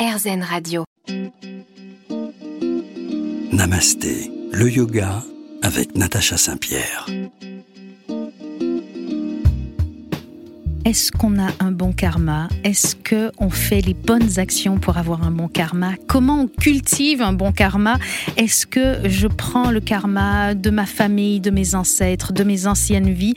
RZN Radio. Namasté, le yoga avec Natacha Saint-Pierre. Est-ce qu'on a un bon karma? Est-ce que on fait les bonnes actions pour avoir un bon karma? Comment on cultive un bon karma? Est-ce que je prends le karma de ma famille, de mes ancêtres, de mes anciennes vies?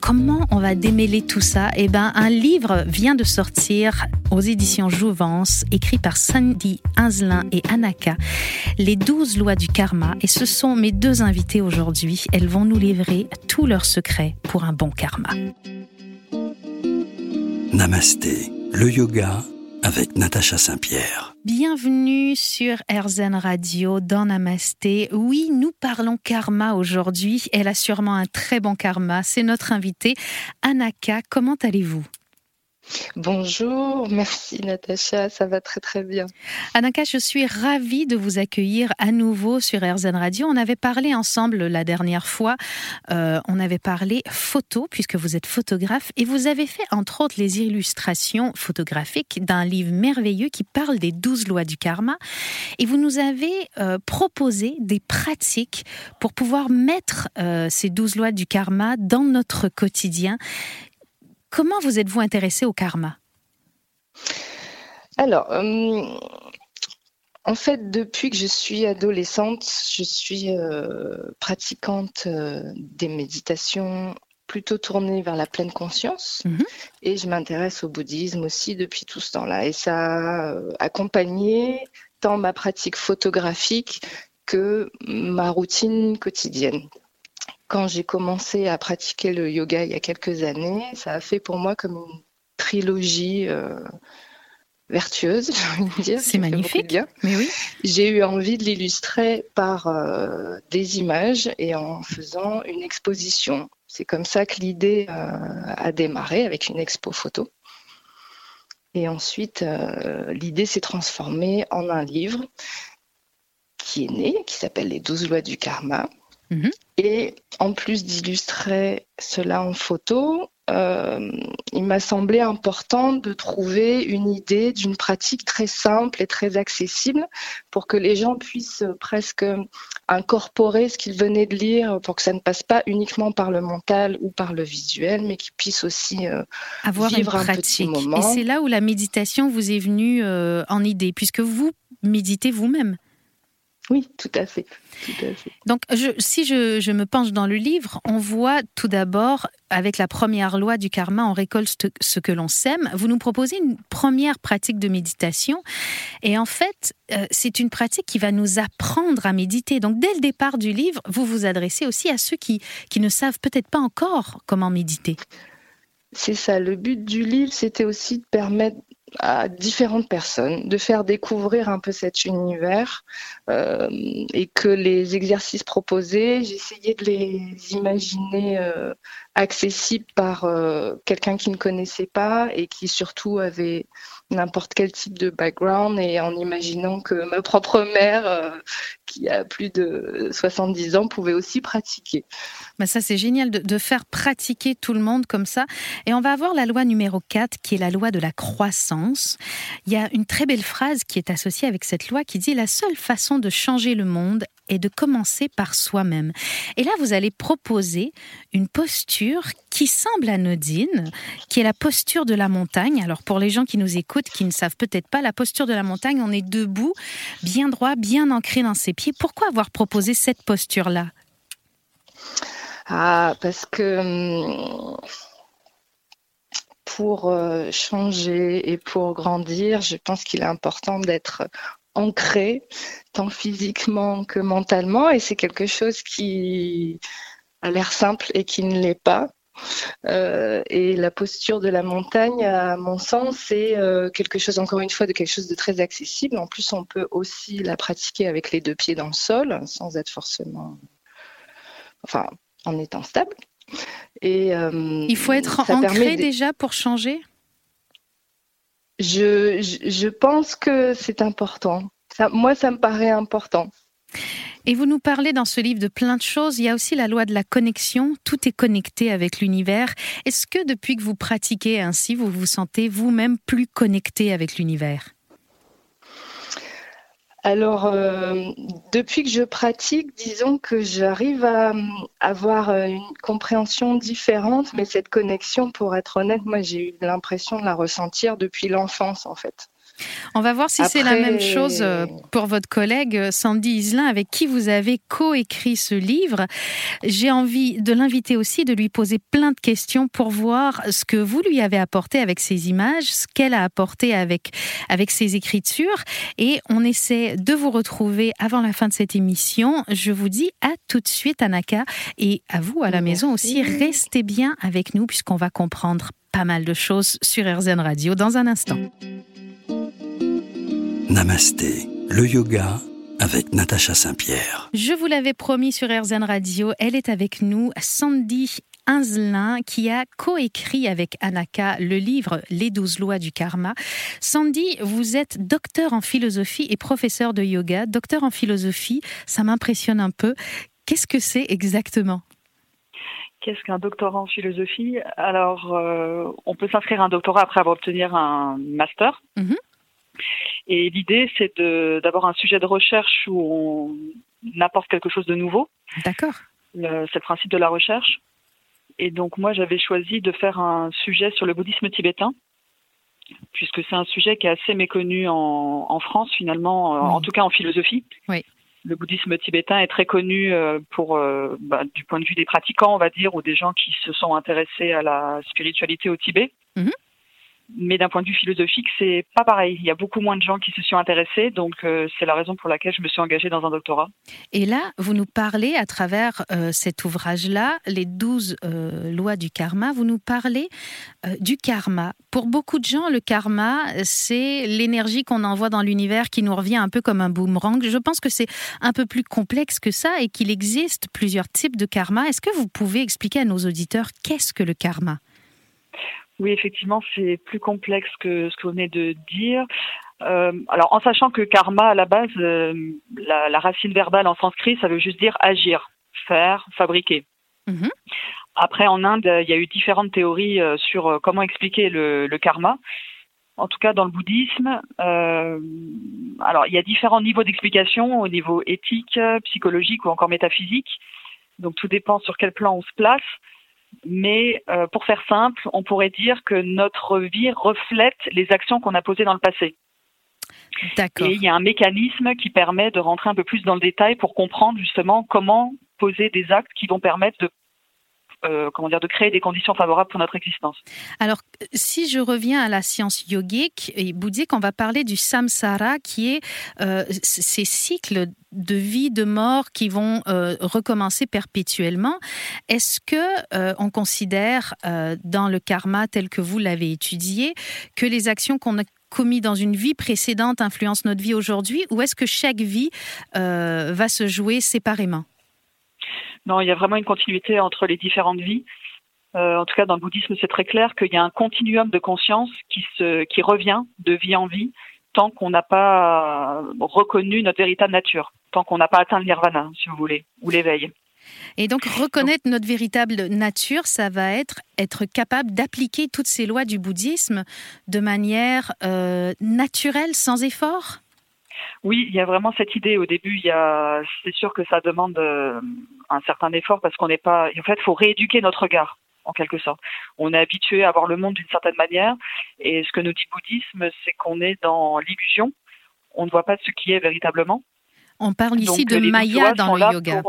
Comment on va démêler tout ça? Eh ben, un livre vient de sortir aux éditions Jouvence, écrit par Sandy Inzelin et Anaka, Les douze lois du karma. Et ce sont mes deux invités aujourd'hui. Elles vont nous livrer tous leurs secrets pour un bon karma. Namasté, le yoga avec Natacha Saint-Pierre. Bienvenue sur RZN Radio dans Namasté. Oui, nous parlons karma aujourd'hui. Elle a sûrement un très bon karma. C'est notre invitée, Anaka. Comment allez-vous? Bonjour, merci Natacha, ça va très très bien. Anaka, je suis ravie de vous accueillir à nouveau sur RZN Radio. On avait parlé ensemble la dernière fois, euh, on avait parlé photo, puisque vous êtes photographe, et vous avez fait entre autres les illustrations photographiques d'un livre merveilleux qui parle des douze lois du karma. Et vous nous avez euh, proposé des pratiques pour pouvoir mettre euh, ces douze lois du karma dans notre quotidien. Comment vous êtes-vous intéressé au karma? Alors, euh, en fait, depuis que je suis adolescente, je suis euh, pratiquante euh, des méditations plutôt tournées vers la pleine conscience Mhm. et je m'intéresse au bouddhisme aussi depuis tout ce temps-là. Et ça a accompagné tant ma pratique photographique que ma routine quotidienne. Quand j'ai commencé à pratiquer le yoga il y a quelques années, ça a fait pour moi comme une trilogie euh, vertueuse, j'ai envie de dire. C'est magnifique. bien. Mais oui. J'ai eu envie de l'illustrer par euh, des images et en faisant une exposition. C'est comme ça que l'idée euh, a démarré avec une expo photo. Et ensuite, l'idée s'est transformée en un livre qui est né, qui s'appelle Les 12 lois du karma. Mhm. Et en plus d'illustrer cela en photo, euh, il m'a semblé important de trouver une idée d'une pratique très simple et très accessible pour que les gens puissent presque incorporer ce qu'ils venaient de lire pour que ça ne passe pas uniquement par le mental ou par le visuel, mais qu'ils puissent aussi euh, avoir vivre une un petit pratique. moment. Et c'est là où la méditation vous est venue euh, en idée, puisque vous méditez vous-même. Oui, tout à fait. Tout à fait. Donc, je- si je, je me penche dans le livre, on voit tout d'abord, avec la première loi du karma, on récolte ce- ce que l'on sème. Vous nous proposez une première pratique de méditation. Et en fait, euh, c'est une pratique qui va nous apprendre à méditer. Donc, dès le départ du livre, vous vous adressez aussi à ceux qui, qui ne savent peut-être pas encore comment méditer. C'est ça. Le but du livre, c'était aussi de permettre à différentes personnes de faire découvrir un peu cet univers euh, et que les exercices proposés, j'essayais de les imaginer euh, accessibles par euh, quelqu'un qui ne connaissait pas et qui surtout avait n'importe quel type de background et en imaginant que ma propre mère, euh, qui a plus de 70 ans, pouvait aussi pratiquer. Ben ça, c'est génial de, de faire pratiquer tout le monde comme ça. Et on va avoir la loi numéro 4, qui est la loi de la croissance. Il y a une très belle phrase qui est associée avec cette loi qui dit La seule façon de changer le monde est de commencer par soi-même. Et là, vous allez proposer une posture qui semble anodine, qui est la posture de la montagne. Alors, pour les gens qui nous écoutent, qui ne savent peut-être pas, la posture de la montagne, on est debout, bien droit, bien ancré dans ses pieds. Pourquoi avoir proposé cette posture-là? Ah, parce que hum, pour euh, changer et pour grandir, je pense qu'il est important d'être ancré, tant physiquement que mentalement, et c'est quelque chose qui a l'air simple et qui ne l'est pas. Euh, et la posture de la montagne, à mon sens, c'est euh, quelque chose, encore une fois, de quelque chose de très accessible. En plus, on peut aussi la pratiquer avec les deux pieds dans le sol, sans être forcément, enfin, en étant stable. Et euh, Il faut être ancré de- déjà pour changer? Je, je, pense que c'est important. Ça, moi, ça me paraît important. Et vous nous parlez dans ce livre de plein de choses. Il y a aussi la loi de la connexion. Tout est connecté avec l'univers. Est-ce que depuis que vous pratiquez ainsi, vous vous sentez vous-même plus connecté avec l'univers? Alors, euh, depuis que je pratique, disons que j'arrive à avoir une compréhension différente, mais cette connexion, pour être honnête, moi j'ai eu l'impression de la ressentir depuis l'enfance en fait. On va voir si c'est la même chose euh, pour votre collègue euh, Sandy Islin, avec qui vous avez coécrit ce livre. J'ai envie de l'inviter aussi, de lui poser plein de questions pour voir ce que vous lui avez apporté avec ses images, ce qu'elle a apporté avec, avec ses écritures. Et on essaie de vous retrouver avant la fin de cette émission. Je vous dis à tout de suite, Anaka, et à vous à la maison aussi. Restez bien avec nous puisqu'on va comprendre pas mal de choses sur RZN Radio dans un instant. Namasté, le yoga avec Natacha Saint-Pierre. Je vous l'avais promis sur RZN Radio, elle est avec nous, Sandy Inzelin, qui a coécrit avec Anaka le livre Les douze lois du karma. Sandy, vous êtes docteur en philosophie et professeur de yoga. Docteur en philosophie, ça m'impressionne un peu. Qu'est-ce que c'est exactement? Qu'est-ce qu'un doctorat en philosophie? Alors, euh, on peut s'inscrire à un doctorat après avoir obtenu un master. Mhm. Et l'idée, c'est d'avoir un sujet de recherche où on apporte quelque chose de nouveau. D'accord. C'est le principe de la recherche. Et donc moi, j'avais choisi de faire un sujet sur le bouddhisme tibétain, puisque c'est un sujet qui est assez méconnu en, France finalement, en tout cas en philosophie. Oui. Le bouddhisme tibétain est très connu euh, pour, euh, bah, du point de vue des pratiquants, on va dire, ou des gens qui se sont intéressés à la spiritualité au Tibet. Mhm mais d'un point de vue philosophique, c'est pas pareil. Il y a beaucoup moins de gens qui se sont intéressés, donc euh, c'est la raison pour laquelle je me suis engagée dans un doctorat. Et là, vous nous parlez à travers euh, cet ouvrage-là, les 12 euh, lois du karma, vous nous parlez du karma. Pour beaucoup de gens, le karma, c'est l'énergie qu'on envoie dans l'univers qui nous revient un peu comme un boomerang. Je pense que c'est un peu plus complexe que ça et qu'il existe plusieurs types de karma. Est-ce que vous pouvez expliquer à nos auditeurs qu'est-ce que le karma? Oui, effectivement, c'est plus complexe que ce que vous venez de dire. Euh, alors, en sachant que karma, à la base, euh, la, racine verbale en sanskrit, ça veut juste dire agir, faire, fabriquer. Mhm. Après, en Inde, il y a eu différentes théories euh, sur comment expliquer le, karma. En tout cas, dans le bouddhisme, alors il y a différents niveaux d'explication au niveau éthique, psychologique ou encore métaphysique. Donc, tout dépend sur quel plan on se place. Mais euh, pour faire simple, on pourrait dire que notre vie reflète les actions qu'on a posées dans le passé. D'accord. Et il y a un mécanisme qui permet de rentrer un peu plus dans le détail pour comprendre justement comment poser des actes qui vont permettre de euh, comment dire, de créer des conditions favorables pour notre existence. Alors, si je reviens à la science yogique et bouddhique, on va parler du samsara, qui est euh, ces cycles de vie, de mort qui vont euh, recommencer perpétuellement. Est-ce que on considère dans le karma tel que vous l'avez étudié que les actions qu'on a commises dans une vie précédente influencent notre vie aujourd'hui, ou est-ce que chaque vie va se jouer séparément? Non, il y a vraiment une continuité entre les différentes vies. Euh, en tout cas, dans le bouddhisme, c'est très clair qu'il y a un continuum de conscience qui, se, qui revient de vie en vie tant qu'on n'a pas reconnu notre véritable nature, tant qu'on n'a pas atteint le nirvana, si vous voulez, ou l'éveil. Et donc reconnaître notre véritable nature, ça va être être capable d'appliquer toutes ces lois du bouddhisme de manière euh, naturelle, sans effort? Oui, il y a vraiment cette idée. Au début, il y a, c'est sûr que ça demande euh, un certain effort parce qu'on n'est pas. En fait, il faut rééduquer notre regard en quelque sorte. On est habitué à voir le monde d'une certaine manière, et ce que nous dit le bouddhisme, c'est qu'on est dans l'illusion. On ne voit pas ce qui est véritablement. On parle ici de Maya dans le yoga.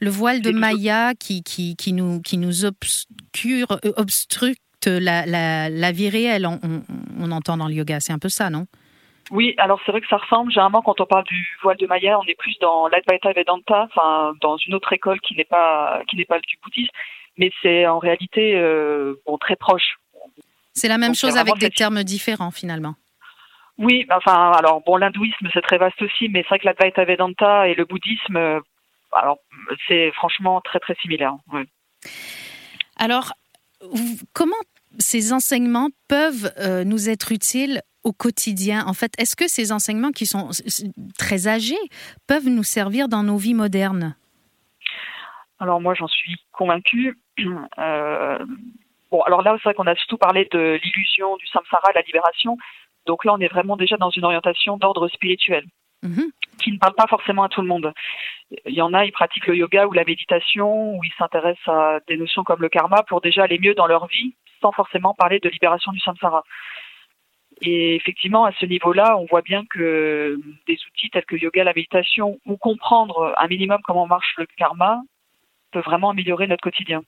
Le voile de Maya qui, qui, qui, nous, qui nous obscure, euh, obstructe la, la, la vie réelle, on, on entend dans le yoga. C'est un peu ça, non? Oui, alors c'est vrai que ça ressemble. Généralement, quand on parle du voile de Maya, on est plus dans l'Advaita Vedanta, enfin dans une autre école qui n'est pas qui n'est pas du bouddhisme, mais c'est en réalité euh, bon très proche. C'est la même chose avec des termes différents finalement. Oui, enfin alors bon l'hindouisme c'est très vaste aussi, mais c'est vrai que l'Advaita Vedanta et le bouddhisme, euh, alors c'est franchement très très similaire. Alors comment ces enseignements peuvent euh, nous être utiles au quotidien En fait, est-ce que ces enseignements qui sont très âgés peuvent nous servir dans nos vies modernes? Alors moi, j'en suis convaincue. Euh, bon, alors là, c'est vrai qu'on a surtout parlé de l'illusion du samsara, la libération. Donc là, on est vraiment déjà dans une orientation d'ordre spirituel. mhm. qui ne parlent pas forcément à tout le monde. Il y en a, ils pratiquent le yoga ou la méditation, ou ils s'intéressent à des notions comme le karma pour déjà aller mieux dans leur vie, sans forcément parler de libération du samsara. Et effectivement, à ce niveau-là, on voit bien que des outils tels que yoga, la méditation, ou comprendre un minimum comment marche le karma, peut vraiment améliorer notre quotidien.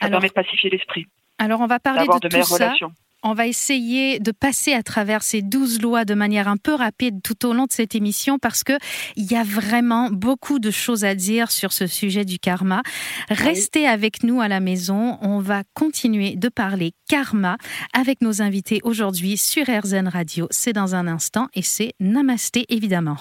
Ça permet de pacifier l'esprit. Alors, on va parler de, de tout ça. Relations. On va essayer de passer à travers ces douze lois de manière un peu rapide tout au long de cette émission parce que il y a vraiment beaucoup de choses à dire sur ce sujet du karma. Restez avec nous à la maison. On va continuer de parler karma avec nos invités aujourd'hui sur RZN Radio. C'est dans un instant et c'est Namasté évidemment.